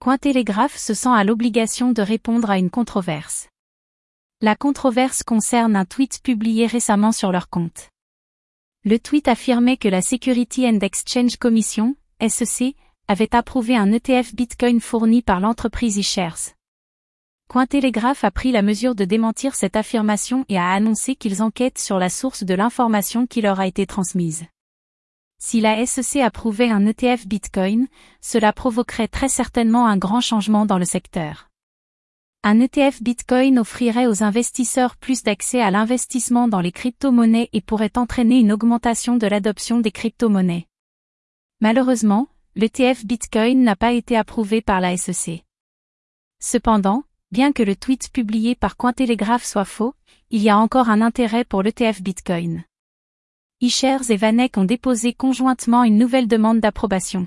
Cointelegraph se sent à l'obligation de répondre à une controverse. La controverse concerne un tweet publié récemment sur leur compte. Le tweet affirmait que la Security and Exchange Commission, SEC, avait approuvé un ETF Bitcoin fourni par l'entreprise eShares. Cointelegraph a pris la mesure de démentir cette affirmation et a annoncé qu'ils enquêtent sur la source de l'information qui leur a été transmise. Si la SEC approuvait un ETF Bitcoin, cela provoquerait très certainement un grand changement dans le secteur. Un ETF Bitcoin offrirait aux investisseurs plus d'accès à l'investissement dans les crypto-monnaies et pourrait entraîner une augmentation de l'adoption des crypto-monnaies. Malheureusement, l'ETF Bitcoin n'a pas été approuvé par la SEC. Cependant, bien que le tweet publié par Cointelegraph soit faux, il y a encore un intérêt pour l'ETF Bitcoin eShares et Vanek ont déposé conjointement une nouvelle demande d'approbation.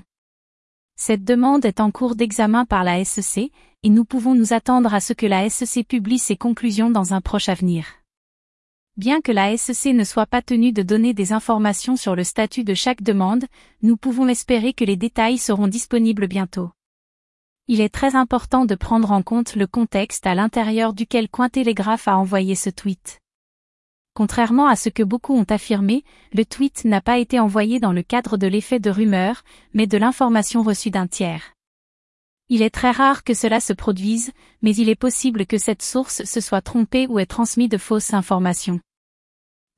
Cette demande est en cours d'examen par la SEC, et nous pouvons nous attendre à ce que la SEC publie ses conclusions dans un proche avenir. Bien que la SEC ne soit pas tenue de donner des informations sur le statut de chaque demande, nous pouvons espérer que les détails seront disponibles bientôt. Il est très important de prendre en compte le contexte à l'intérieur duquel Cointelegraph a envoyé ce tweet. Contrairement à ce que beaucoup ont affirmé, le tweet n'a pas été envoyé dans le cadre de l'effet de rumeur, mais de l'information reçue d'un tiers. Il est très rare que cela se produise, mais il est possible que cette source se soit trompée ou ait transmis de fausses informations.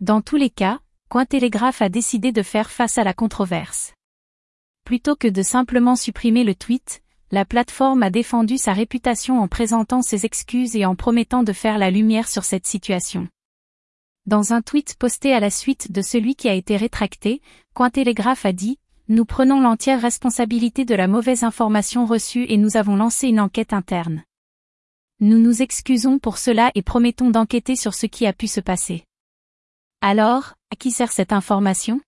Dans tous les cas, Cointelegraph a décidé de faire face à la controverse. Plutôt que de simplement supprimer le tweet, la plateforme a défendu sa réputation en présentant ses excuses et en promettant de faire la lumière sur cette situation. Dans un tweet posté à la suite de celui qui a été rétracté, Cointelegraph a dit Nous prenons l'entière responsabilité de la mauvaise information reçue et nous avons lancé une enquête interne. Nous nous excusons pour cela et promettons d'enquêter sur ce qui a pu se passer. Alors, à qui sert cette information?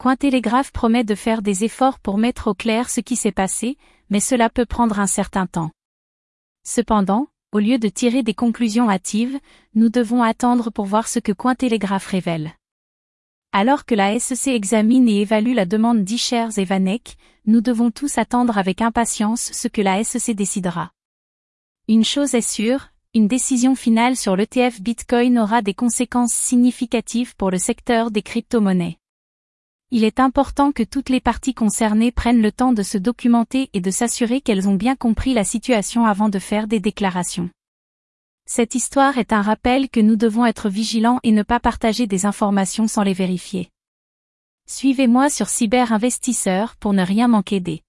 Cointelegraph promet de faire des efforts pour mettre au clair ce qui s'est passé, mais cela peut prendre un certain temps. Cependant, au lieu de tirer des conclusions hâtives, nous devons attendre pour voir ce que Cointelegraph révèle. Alors que la SEC examine et évalue la demande d'Ishers et Vanek, nous devons tous attendre avec impatience ce que la SEC décidera. Une chose est sûre, une décision finale sur l'ETF Bitcoin aura des conséquences significatives pour le secteur des crypto-monnaies il est important que toutes les parties concernées prennent le temps de se documenter et de s'assurer qu'elles ont bien compris la situation avant de faire des déclarations. Cette histoire est un rappel que nous devons être vigilants et ne pas partager des informations sans les vérifier. Suivez-moi sur Cyber Investisseur pour ne rien manquer des